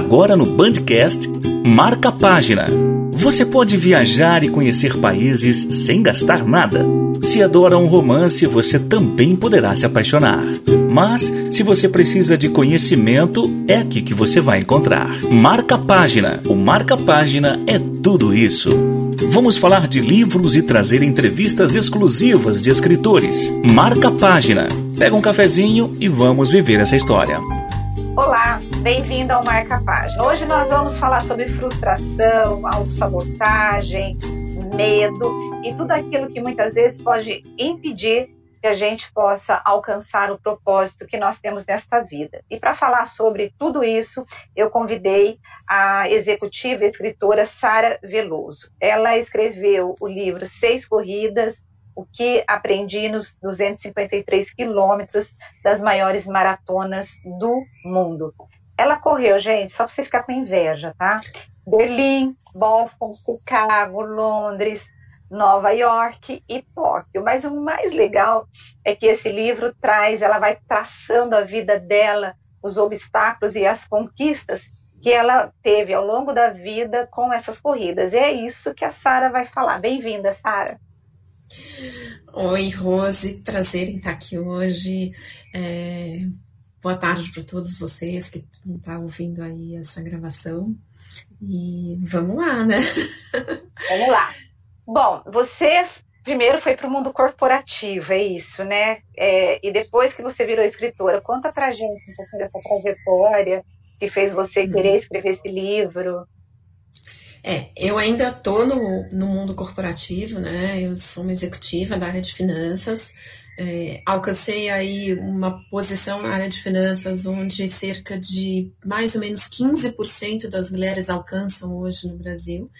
Agora no Bandcast, marca a página. Você pode viajar e conhecer países sem gastar nada. Se adora um romance, você também poderá se apaixonar. Mas, se você precisa de conhecimento, é aqui que você vai encontrar. Marca a página. O Marca Página é tudo isso. Vamos falar de livros e trazer entrevistas exclusivas de escritores. Marca a página. Pega um cafezinho e vamos viver essa história. Olá, bem-vindo ao Marca Página. Hoje nós vamos falar sobre frustração, autossabotagem, medo e tudo aquilo que muitas vezes pode impedir que a gente possa alcançar o propósito que nós temos nesta vida. E para falar sobre tudo isso, eu convidei a executiva escritora Sara Veloso. Ela escreveu o livro Seis Corridas, o que aprendi nos 253 quilômetros das maiores maratonas do mundo. Ela correu, gente, só para você ficar com inveja, tá? Berlim, Boston, Chicago, Londres, Nova York e Tóquio. Mas o mais legal é que esse livro traz, ela vai traçando a vida dela, os obstáculos e as conquistas que ela teve ao longo da vida com essas corridas. E é isso que a Sara vai falar. Bem-vinda, Sara. Oi, Rose, prazer em estar aqui hoje. É, boa tarde para todos vocês que estão tá ouvindo aí essa gravação. E vamos lá, né? Vamos lá. Bom, você primeiro foi para o mundo corporativo, é isso, né? É, e depois que você virou escritora, conta para gente um pouquinho dessa trajetória que fez você querer escrever esse livro. É, eu ainda estou no, no mundo corporativo, né? Eu sou uma executiva da área de finanças. É, alcancei aí uma posição na área de finanças onde cerca de mais ou menos 15% das mulheres alcançam hoje no Brasil,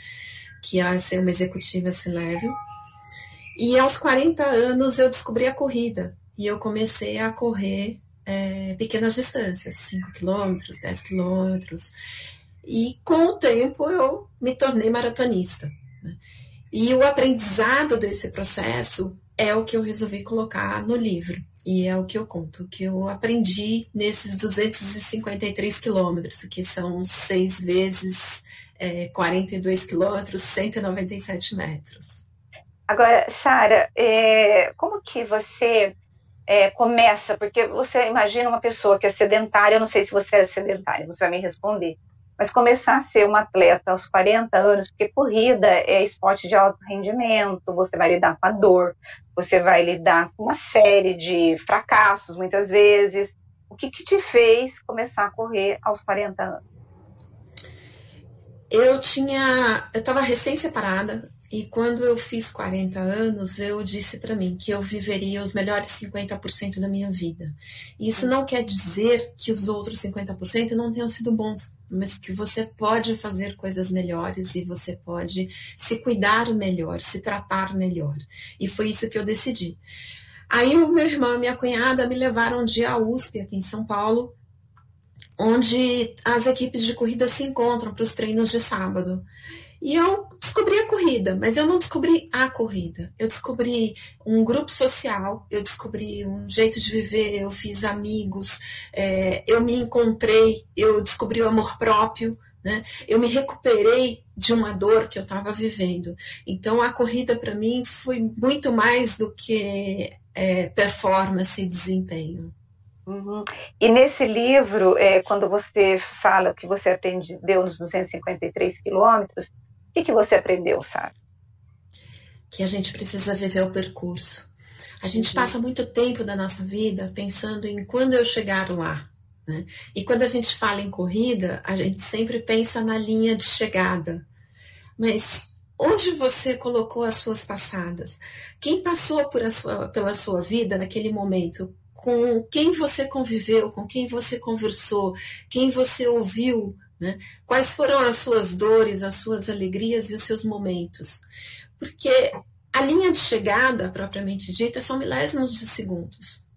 que é ser uma executiva C-level. E aos 40 anos eu descobri a corrida e eu comecei a correr é, pequenas distâncias, 5 quilômetros, 10 quilômetros. E com o tempo eu me tornei maratonista. Né? E o aprendizado desse processo é o que eu resolvi colocar no livro. E é o que eu conto, que eu aprendi nesses 253 quilômetros, que são seis vezes é, 42 quilômetros, 197 metros. Agora, Sara, é, como que você é, começa? Porque você imagina uma pessoa que é sedentária, eu não sei se você é sedentária, você vai me responder mas começar a ser uma atleta aos 40 anos, porque corrida é esporte de alto rendimento, você vai lidar com a dor, você vai lidar com uma série de fracassos, muitas vezes. O que, que te fez começar a correr aos 40 anos? Eu tinha, eu estava recém-separada, e quando eu fiz 40 anos, eu disse para mim que eu viveria os melhores 50% da minha vida. E isso não quer dizer que os outros 50% não tenham sido bons, mas que você pode fazer coisas melhores e você pode se cuidar melhor, se tratar melhor. E foi isso que eu decidi. Aí o meu irmão e minha cunhada me levaram um dia à USP, aqui em São Paulo, onde as equipes de corrida se encontram para os treinos de sábado. E eu descobri a corrida, mas eu não descobri a corrida. Eu descobri um grupo social, eu descobri um jeito de viver, eu fiz amigos, é, eu me encontrei, eu descobri o amor próprio, né? Eu me recuperei de uma dor que eu estava vivendo. Então a corrida para mim foi muito mais do que é, performance e desempenho. Uhum. E nesse livro, é, quando você fala que você aprendeu nos 253 quilômetros, o que, que você aprendeu, Sara? Que a gente precisa viver o percurso. A gente uhum. passa muito tempo da nossa vida pensando em quando eu chegar lá. Né? E quando a gente fala em corrida, a gente sempre pensa na linha de chegada. Mas onde você colocou as suas passadas? Quem passou sua, pela sua vida naquele momento? Com quem você conviveu, com quem você conversou, quem você ouviu né? Quais foram as suas dores, as suas alegrias e os seus momentos? Porque a linha de chegada, propriamente dita, são milésimos de segundos.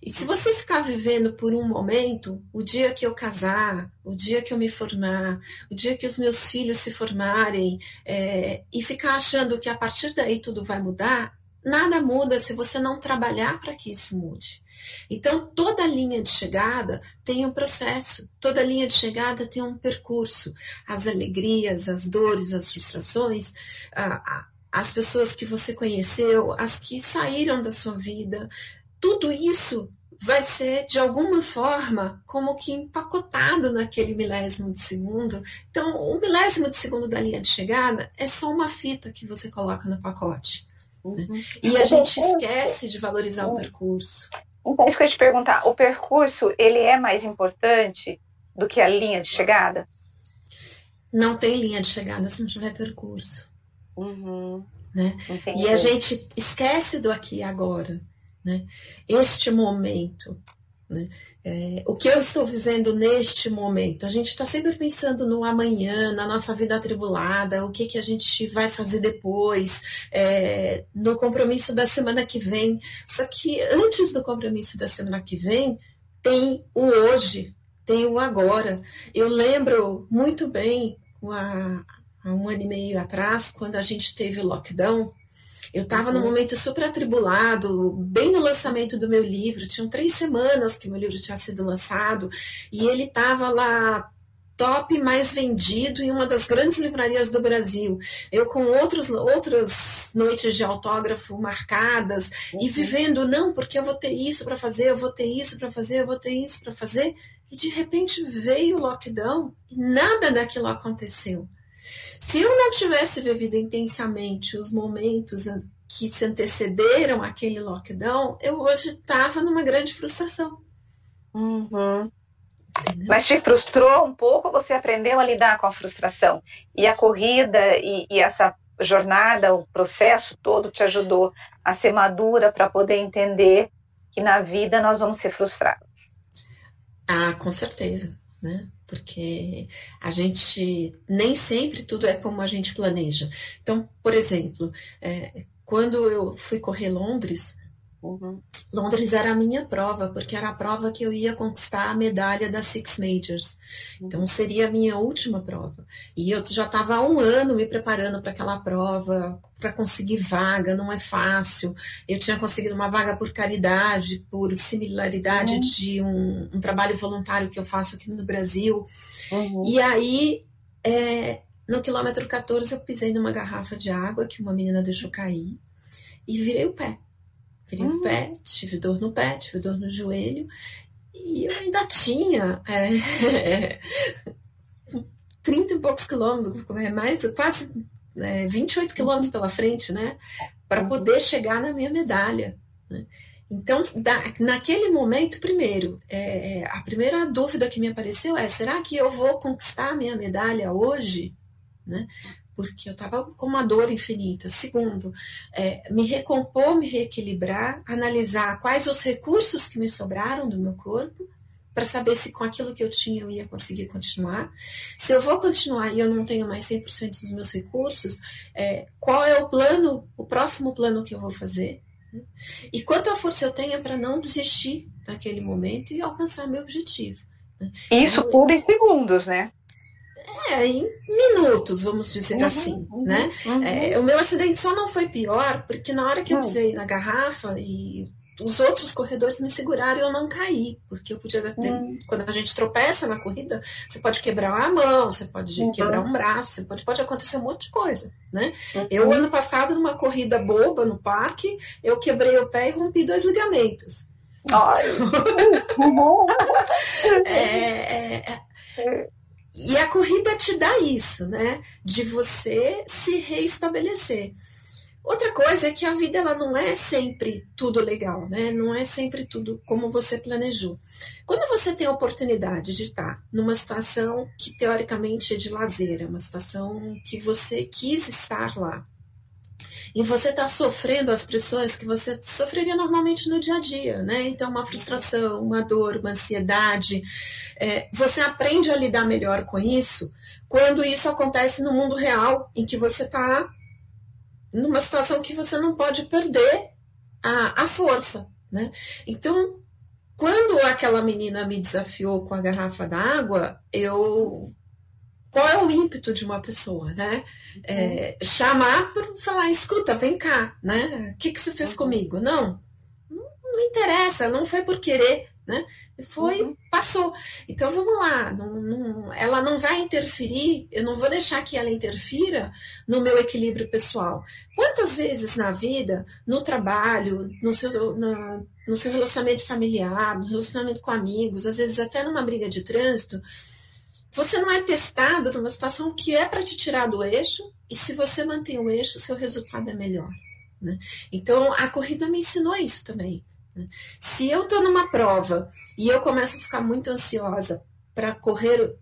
E se você ficar vivendo por um momento, o dia que eu casar, o dia que eu me formar, o dia que os meus filhos se formarem, é, e ficar achando que a partir daí tudo vai mudar, nada muda se você não trabalhar para que isso mude. Então, toda linha de chegada tem um processo, toda linha de chegada tem um percurso. As alegrias, as dores, as frustrações, as pessoas que você conheceu, as que saíram da sua vida, tudo isso vai ser, de alguma forma, como que empacotado naquele milésimo de segundo. Então, o milésimo de segundo da linha de chegada é só uma fita que você coloca no pacote. Né? Uhum. E a gente esquece de valorizar o percurso. Então, isso que eu ia te perguntar. O percurso, ele é mais importante do que a linha de chegada? Não tem linha de chegada se não tiver percurso. Uhum. Né? E a gente esquece do aqui e agora né? Este momento, né? É, o que eu estou vivendo neste momento? A gente está sempre pensando no amanhã, na nossa vida atribulada, o que, que a gente vai fazer depois, é, no compromisso da semana que vem. Só que antes do compromisso da semana que vem, tem o hoje, tem o agora. Eu lembro muito bem, há, um ano e meio atrás, quando a gente teve o lockdown, eu estava num uhum. momento super atribulado, bem no lançamento do meu livro. Tinham três semanas que meu livro tinha sido lançado e ele estava lá top mais vendido em uma das grandes livrarias do Brasil. Eu com outros, outras noites de autógrafo marcadas uhum. e vivendo, não, porque eu vou ter isso para fazer, eu vou ter isso para fazer, eu vou ter isso para fazer. E de repente veio o lockdown e nada daquilo aconteceu. Se eu não tivesse vivido intensamente os momentos que se antecederam àquele lockdown, eu hoje estava numa grande frustração. Uhum. Mas te frustrou um pouco? Você aprendeu a lidar com a frustração? E a corrida e, e essa jornada, o processo todo te ajudou a ser madura para poder entender que na vida nós vamos ser frustrados? Ah, com certeza, né? Porque a gente nem sempre tudo é como a gente planeja. Então, por exemplo, é, quando eu fui correr Londres, uhum. Londres era a minha prova, porque era a prova que eu ia conquistar a medalha das Six Majors. Então, seria a minha última prova. E eu já estava há um ano me preparando para aquela prova, para conseguir vaga, não é fácil. Eu tinha conseguido uma vaga por caridade, por similaridade uhum. de um, um, trabalho voluntário que eu faço aqui no Brasil. Uhum. E aí, é, no quilômetro 14, eu pisei numa garrafa de água que uma menina deixou cair e virei o pé. Virei uhum. o pé, tive dor no pé, tive dor no joelho. E eu ainda tinha é, 30 e poucos quilômetros, mais quase é, 28 quilômetros pela frente, né? Para uhum. poder chegar na minha medalha. Né? Então, da, naquele momento, primeiro, é, é, a primeira dúvida que me apareceu é: será que eu vou conquistar a minha medalha hoje? Né? Porque eu estava com uma dor infinita. Segundo, é, me recompor, me reequilibrar, analisar quais os recursos que me sobraram do meu corpo para saber se com aquilo que eu tinha eu ia conseguir continuar. Se eu vou continuar e eu não tenho mais 100% dos meus recursos, é, qual é o plano, o próximo plano que eu vou fazer? E quanta força eu tenho para não desistir naquele momento e alcançar meu objetivo. Né? Isso tudo em segundos, né? É, em minutos, vamos dizer uhum, assim, uhum, né? Uhum. É, o meu acidente só não foi pior porque na hora que eu pisei na garrafa e os outros corredores me seguraram e eu não caí, porque eu podia ter. Uhum. Quando a gente tropeça na corrida, você pode quebrar a mão, você pode uhum. quebrar um braço, pode, pode acontecer um monte de coisa, né? Uhum. Eu, ano passado, numa corrida boba no parque, eu quebrei o pé e rompi dois ligamentos. Ai. é, é, é, e a corrida te dá isso, né? De você se reestabelecer. Outra coisa é que a vida ela não é sempre tudo legal, né? Não é sempre tudo como você planejou. Quando você tem a oportunidade de estar numa situação que teoricamente é de lazer, é uma situação que você quis estar lá, e você está sofrendo as pressões que você sofreria normalmente no dia a dia, né? Então, uma frustração, uma dor, uma ansiedade. É, você aprende a lidar melhor com isso quando isso acontece no mundo real, em que você está numa situação que você não pode perder a, a força, né? Então, quando aquela menina me desafiou com a garrafa d'água, eu qual é o ímpeto de uma pessoa, né? É, chamar para falar, escuta, vem cá, né? O que, que você fez uhum. comigo? Não, não, não interessa, não foi por querer, né? Foi, uhum. passou. Então vamos lá, não, não, ela não vai interferir, eu não vou deixar que ela interfira no meu equilíbrio pessoal. Quantas vezes na vida, no trabalho, no seu, na, no seu relacionamento familiar, no relacionamento com amigos, às vezes até numa briga de trânsito, você não é testado numa situação que é para te tirar do eixo, e se você mantém o eixo, seu resultado é melhor. Né? Então, a corrida me ensinou isso também. Né? Se eu estou numa prova e eu começo a ficar muito ansiosa para correr,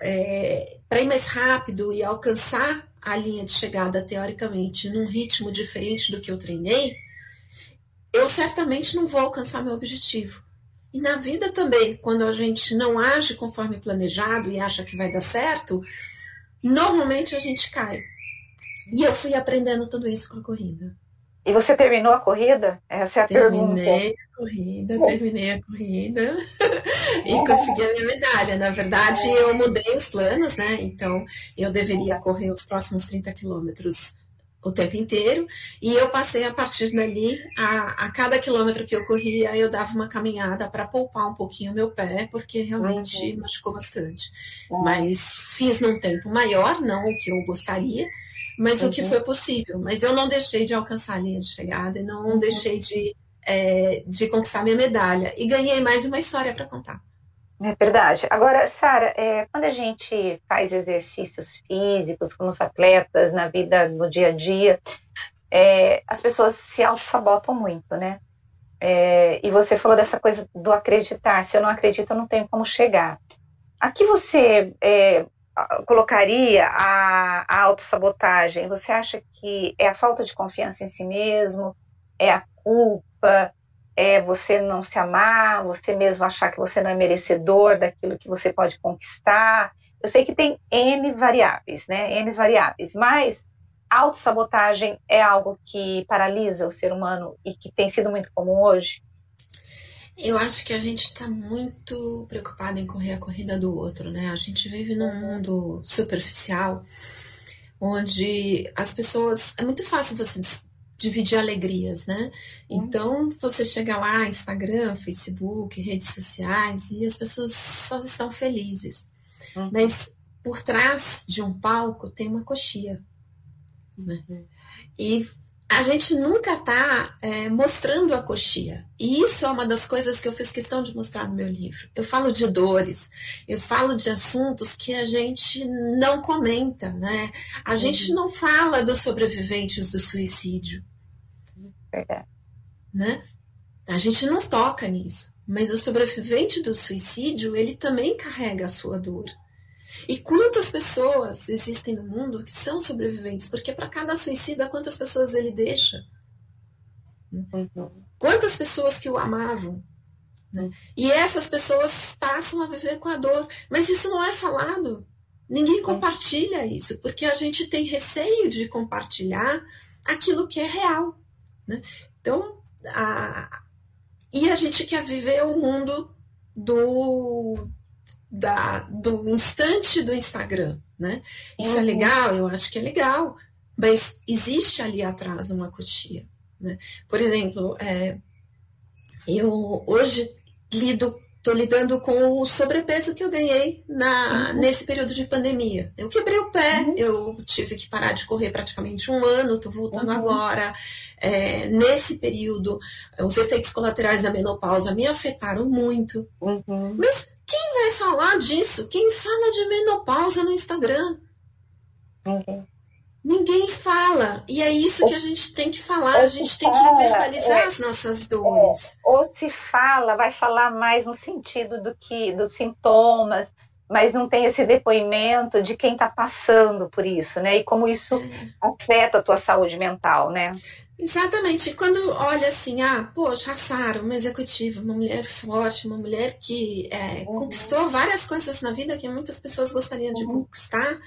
é, para ir mais rápido e alcançar a linha de chegada, teoricamente, num ritmo diferente do que eu treinei, eu certamente não vou alcançar meu objetivo. E na vida também, quando a gente não age conforme planejado e acha que vai dar certo, normalmente a gente cai. E eu fui aprendendo tudo isso com a corrida. E você terminou a corrida? Essa é a terminei pergunta. A corrida, terminei a corrida e consegui a minha medalha. Na verdade, eu mudei os planos, né? Então, eu deveria correr os próximos 30 quilômetros o tempo inteiro. E eu passei a partir dali, a, a cada quilômetro que eu corria, eu dava uma caminhada para poupar um pouquinho o meu pé, porque realmente uhum. machucou bastante. Uhum. Mas fiz num tempo maior, não o que eu gostaria, mas uhum. o que uhum. foi possível. Mas eu não deixei de alcançar a linha de chegada e não uhum. deixei de, é, de conquistar minha medalha. E ganhei mais uma história para contar. É verdade. Agora, Sara, é, quando a gente faz exercícios físicos com os atletas na vida, no dia a dia, é, as pessoas se auto-sabotam muito, né? É, e você falou dessa coisa do acreditar. Se eu não acredito, eu não tenho como chegar. Aqui você é, colocaria a, a autossabotagem? Você acha que é a falta de confiança em si mesmo? É a culpa? É você não se amar, você mesmo achar que você não é merecedor daquilo que você pode conquistar. Eu sei que tem N variáveis, né? N variáveis, mas autossabotagem é algo que paralisa o ser humano e que tem sido muito comum hoje? Eu acho que a gente está muito preocupado em correr a corrida do outro, né? A gente vive num mundo superficial onde as pessoas. É muito fácil você dividir alegrias, né? Uhum. Então, você chega lá, Instagram, Facebook, redes sociais, e as pessoas só estão felizes. Uhum. Mas por trás de um palco tem uma coxia. Né? Uhum. E a gente nunca está é, mostrando a coxia. E isso é uma das coisas que eu fiz questão de mostrar no meu livro. Eu falo de dores, eu falo de assuntos que a gente não comenta, né? A gente uhum. não fala dos sobreviventes do suicídio. Verdade. Né? A gente não toca nisso. Mas o sobrevivente do suicídio, ele também carrega a sua dor. E quantas pessoas existem no mundo que são sobreviventes? Porque para cada suicida, quantas pessoas ele deixa? Uhum. Quantas pessoas que o amavam? Né? E essas pessoas passam a viver com a dor. Mas isso não é falado. Ninguém compartilha isso, porque a gente tem receio de compartilhar aquilo que é real. Né? Então, a, e a gente quer viver o mundo do, da, do instante do Instagram. Né? Isso é uhum. é legal, eu acho que é legal, mas existe ali atrás uma cotia. Né? Por exemplo, é, eu hoje lido Estou lidando com o sobrepeso que eu ganhei na, uhum. nesse período de pandemia. Eu quebrei o pé, uhum. eu tive que parar de correr praticamente um ano, estou voltando uhum. agora. É, nesse período, os efeitos colaterais da menopausa me afetaram muito. Uhum. Mas quem vai falar disso? Quem fala de menopausa no Instagram? Uhum. Ninguém fala. E é isso que a gente tem que falar. Ou a gente tem fala, que verbalizar é, as nossas dores. É, ou se fala, vai falar mais no sentido do que dos sintomas, mas não tem esse depoimento de quem está passando por isso, né? E como isso é. afeta a tua saúde mental, né? Exatamente. Quando olha assim, ah, poxa, a Sara, uma executiva, uma mulher forte, uma mulher que é, uhum. conquistou várias coisas na vida que muitas pessoas gostariam de uhum. conquistar.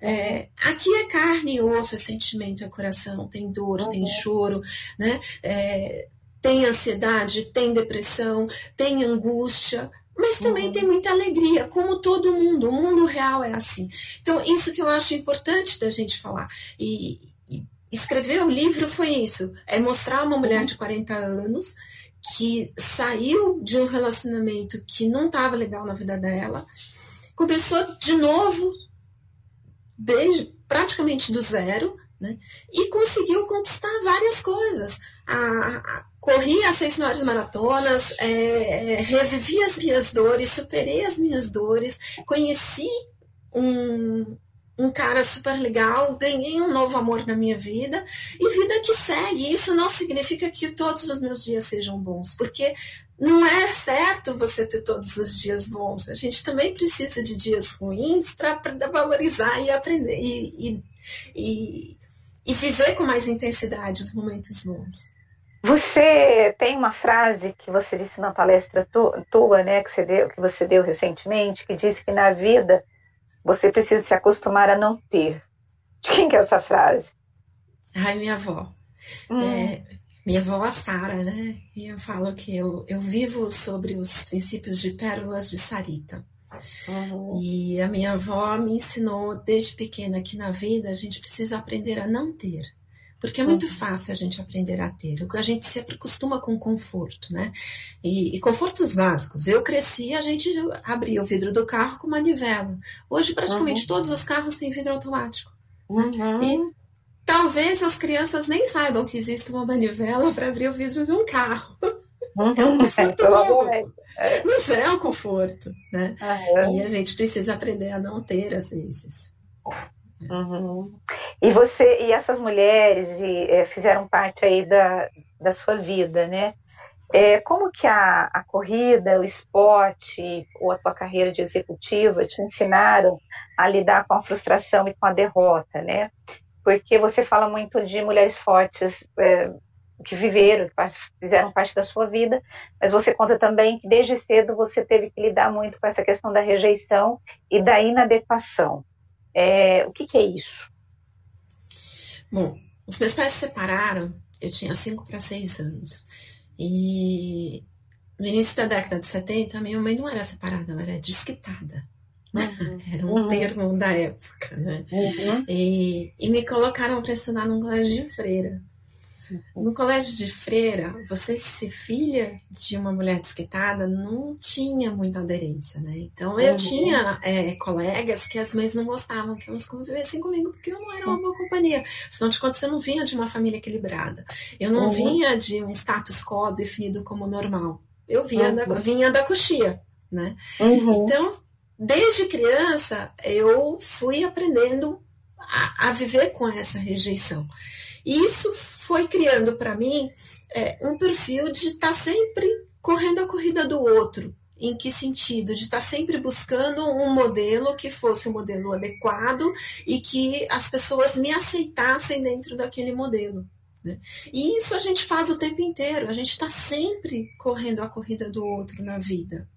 É, aqui é carne e osso, é sentimento, é coração, tem dor, uhum. tem choro, né? É, tem ansiedade, tem depressão, tem angústia, mas também uhum. tem muita alegria, como todo mundo. O mundo real é assim. Então, isso que eu acho importante da gente falar. E escrever o livro foi isso: é mostrar uma mulher de 40 anos que saiu de um relacionamento que não estava legal na vida dela, começou de novo, desde praticamente do zero, né? E conseguiu conquistar várias coisas. A, a, corri as seis maiores maratonas, é, é, revivi as minhas dores, superei as minhas dores, conheci um, um cara super legal, ganhei um novo amor na minha vida e vida que segue. Isso não significa que todos os meus dias sejam bons, porque não é certo você ter todos os dias bons. A gente também precisa de dias ruins para valorizar e aprender e, e, e, e viver com mais intensidade os momentos bons. Você tem uma frase que você disse na palestra tua, né, que você deu, que você deu recentemente, que disse que na vida você precisa se acostumar a não ter. De quem que é essa frase? Ai, minha avó. Hum. É, minha avó, a Sara, né? E eu falo que eu, eu vivo sobre os princípios de pérolas de Sarita. Uhum. E a minha avó me ensinou desde pequena que na vida a gente precisa aprender a não ter. Porque é muito fácil a gente aprender a ter. A gente sempre acostuma com conforto, né? E, e, confortos básicos. Eu cresci, a gente abria o vidro do carro com manivela. Hoje, praticamente uhum. todos os carros têm vidro automático. Uhum. E talvez as crianças nem saibam que existe uma manivela para abrir o vidro de um carro. Uhum. É um conforto bom. É. Mas é um conforto, né? E a gente precisa aprender a não ter às vezes. Uhum. E você e essas mulheres e, é, fizeram parte aí da, da sua vida, né? É, como que a, a corrida, o esporte ou a tua carreira de executiva te ensinaram a lidar com a frustração e com a derrota, né? Porque você fala muito de mulheres fortes é, que viveram, que fizeram parte da sua vida, mas você conta também que desde cedo você teve que lidar muito com essa questão da rejeição e da inadequação. É, o que, que é isso? Bom, os meus pais se separaram, eu tinha 5 para 6 anos. E no início da década de 70, minha mãe não era separada, ela era desquitada. Né? Uhum. Era um uhum. termo da época, né? Uhum. E, e me colocaram para estudar num colégio de freira. No colégio de freira, você ser filha de uma mulher desquitada não tinha muita aderência, né? Então eu uhum. tinha é, colegas que as mães não gostavam que elas convivessem comigo porque eu não era uma boa companhia. Afinal de contas, eu não vinha de uma família equilibrada. Eu não uhum. vinha de um status quo definido como normal. Eu vinha, uhum. da, vinha da coxia, né? Uhum. Então, desde criança, eu fui aprendendo a, a viver com essa rejeição. E isso foi criando para mim é, um perfil de estar tá sempre correndo a corrida do outro. Em que sentido? De estar tá sempre buscando um modelo que fosse um modelo adequado e que as pessoas me aceitassem dentro daquele modelo. Né? E isso a gente faz o tempo inteiro, a gente está sempre correndo a corrida do outro na vida.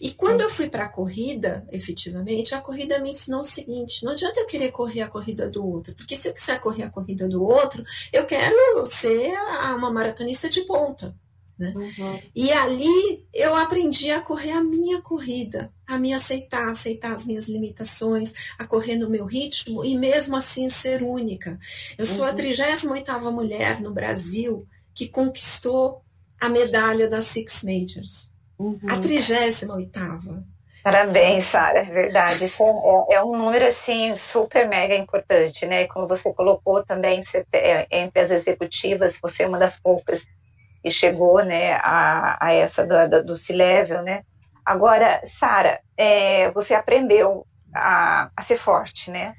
E quando eu fui para a corrida, efetivamente, a corrida me ensinou o seguinte: não adianta eu querer correr a corrida do outro, porque se eu quiser correr a corrida do outro, eu quero ser uma maratonista de ponta. Né? Uhum. E ali eu aprendi a correr a minha corrida, a me aceitar, aceitar as minhas limitações, a correr no meu ritmo e mesmo assim ser única. Eu sou uhum. a 38ª mulher no Brasil que conquistou a medalha das Six Majors. Uhum. A 38 Parabéns, Sara, é verdade. Isso é, é, um número assim super mega importante, né? Como você colocou também, você, é, entre as executivas, você é uma das poucas que chegou, né, a, a essa do, do C-level, né? Agora, Sara, é, você aprendeu a, a ser forte, né?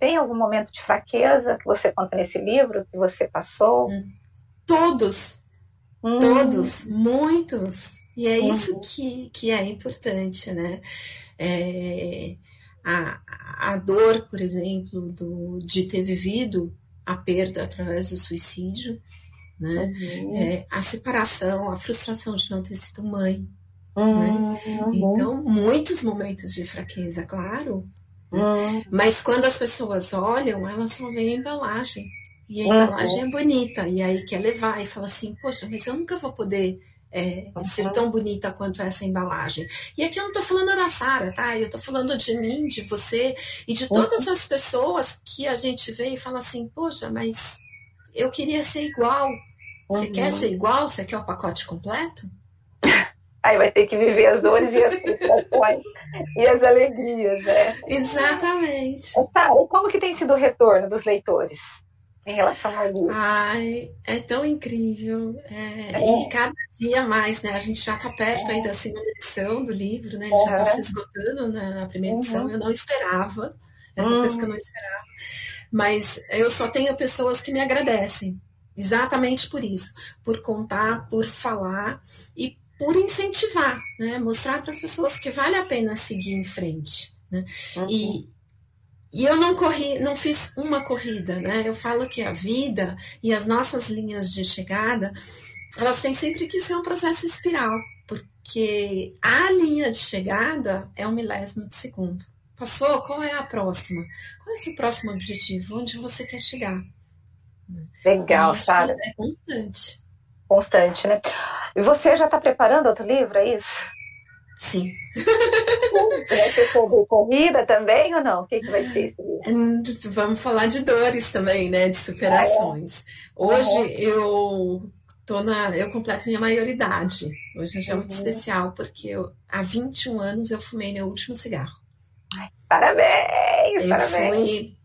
Tem algum momento de fraqueza que você conta nesse livro que você passou? Todos, hum. todos, muitos. E é uhum. isso que, que é importante, né? É, a, a dor, por exemplo, do, de ter vivido a perda através do suicídio, né? Uhum. É, a separação, a frustração de não ter sido mãe. Né? Uhum. Né? Então, muitos momentos de fraqueza, claro. Né? Uhum. Mas quando as pessoas olham, elas só veem a embalagem. E a embalagem é bonita. E aí quer levar e fala assim, poxa, mas eu nunca vou poder é, uhum. ser tão bonita quanto essa embalagem. E aqui eu não estou falando da Sara, tá? Eu estou falando de mim, de você e de todas as pessoas que a gente vê e fala assim, poxa, mas eu queria ser igual. Você uhum. quer ser igual? Você quer o pacote completo? Aí vai ter que viver as dores e as frustrações e as alegrias, né? Exatamente. Sara, como que tem sido o retorno dos leitores? Em relação ao livro. Ai, é tão incrível. É, é. E cada dia mais, né? A gente já está perto é. aí da segunda edição do livro, né? Ele já está se esgotando na, na primeira uhum. edição. Eu não esperava. Era uma uhum. coisa que eu não esperava. Mas eu só tenho pessoas que me agradecem. Exatamente por isso. Por contar, por falar e por incentivar, né? Mostrar para as pessoas que vale a pena seguir em frente. Né? Uhum. E, e eu não corri, não fiz uma corrida, né? Eu falo que a vida e as nossas linhas de chegada, elas têm sempre que ser um processo espiral, porque a linha de chegada é um milésimo de segundo. Passou? Qual é a próxima? Qual é o seu próximo objetivo? Onde você quer chegar? Legal, Sara. É constante. Constante, né? E você já está preparando outro livro, é isso? Sim. Vai ser sobre corrida também ou não? O que, que vai ser hum, Vamos falar de dores também, né? De superações. Hoje uhum. eu tô na. Eu completo minha maioridade. Hoje é muito uhum. especial, porque eu, há 21 anos eu fumei meu último cigarro. Ai, parabéns! Eu parabéns. fui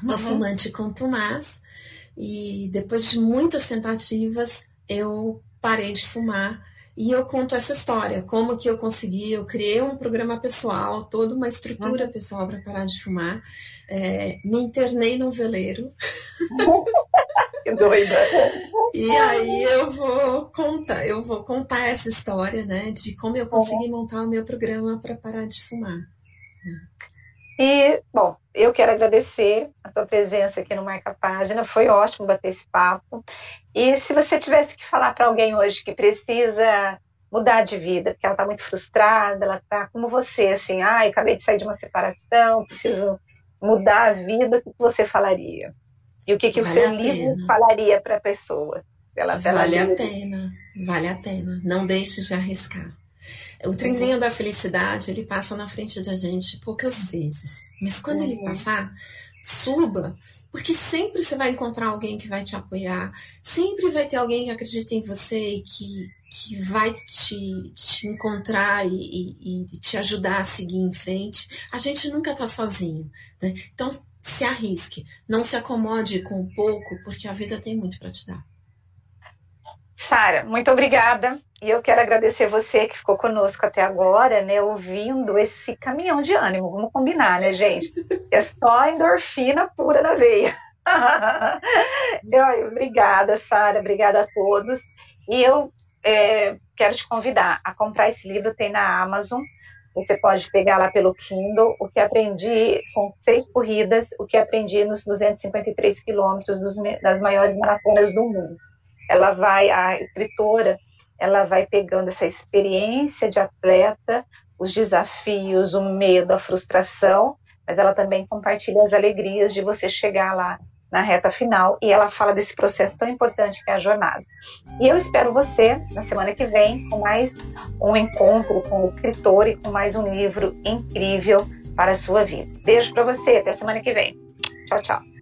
uma uhum. fumante contumaz e depois de muitas tentativas eu parei de fumar e eu conto essa história, como que eu consegui, eu criei um programa pessoal, toda uma estrutura uhum. pessoal para parar de fumar, é, me internei num veleiro. que doida! E aí eu vou contar, eu vou contar essa história, né, de como eu consegui uhum. montar o meu programa para parar de fumar. E, bom, eu quero agradecer a tua presença aqui no Marca Página, foi ótimo bater esse papo. E se você tivesse que falar para alguém hoje que precisa mudar de vida, porque ela está muito frustrada, ela está como você, assim, ah, acabei de sair de uma separação, preciso mudar a vida, o que você falaria? E o que, que vale o seu livro falaria para a pessoa? Ela, vale a pena, vale a pena. Não deixe de arriscar. O trenzinho da felicidade, ele passa na frente da gente poucas vezes. Mas quando uhum. ele passar, suba, porque sempre você vai encontrar alguém que vai te apoiar, sempre vai ter alguém que acredita em você e que, que vai te, te encontrar e, e, e te ajudar a seguir em frente. A gente nunca está sozinho. Né? Então, se arrisque, não se acomode com pouco, porque a vida tem muito para te dar. Sara, muito obrigada. E eu quero agradecer você que ficou conosco até agora, né, ouvindo esse caminhão de ânimo. Vamos combinar, né, gente? É só endorfina pura na veia. eu, obrigada, Sara, obrigada a todos. E eu é, quero te convidar a comprar esse livro, tem na Amazon. Você pode pegar lá pelo Kindle. O que aprendi são seis corridas, o que aprendi nos 253 quilômetros das maiores maratonas do mundo ela vai, a escritora, ela vai pegando essa experiência de atleta, os desafios, o medo, a frustração, mas ela também compartilha as alegrias de você chegar lá na reta final e ela fala desse processo tão importante que é a jornada. E eu espero você na semana que vem com mais um encontro com o escritor e com mais um livro incrível para a sua vida. Beijo para você, até semana que vem. Tchau, tchau.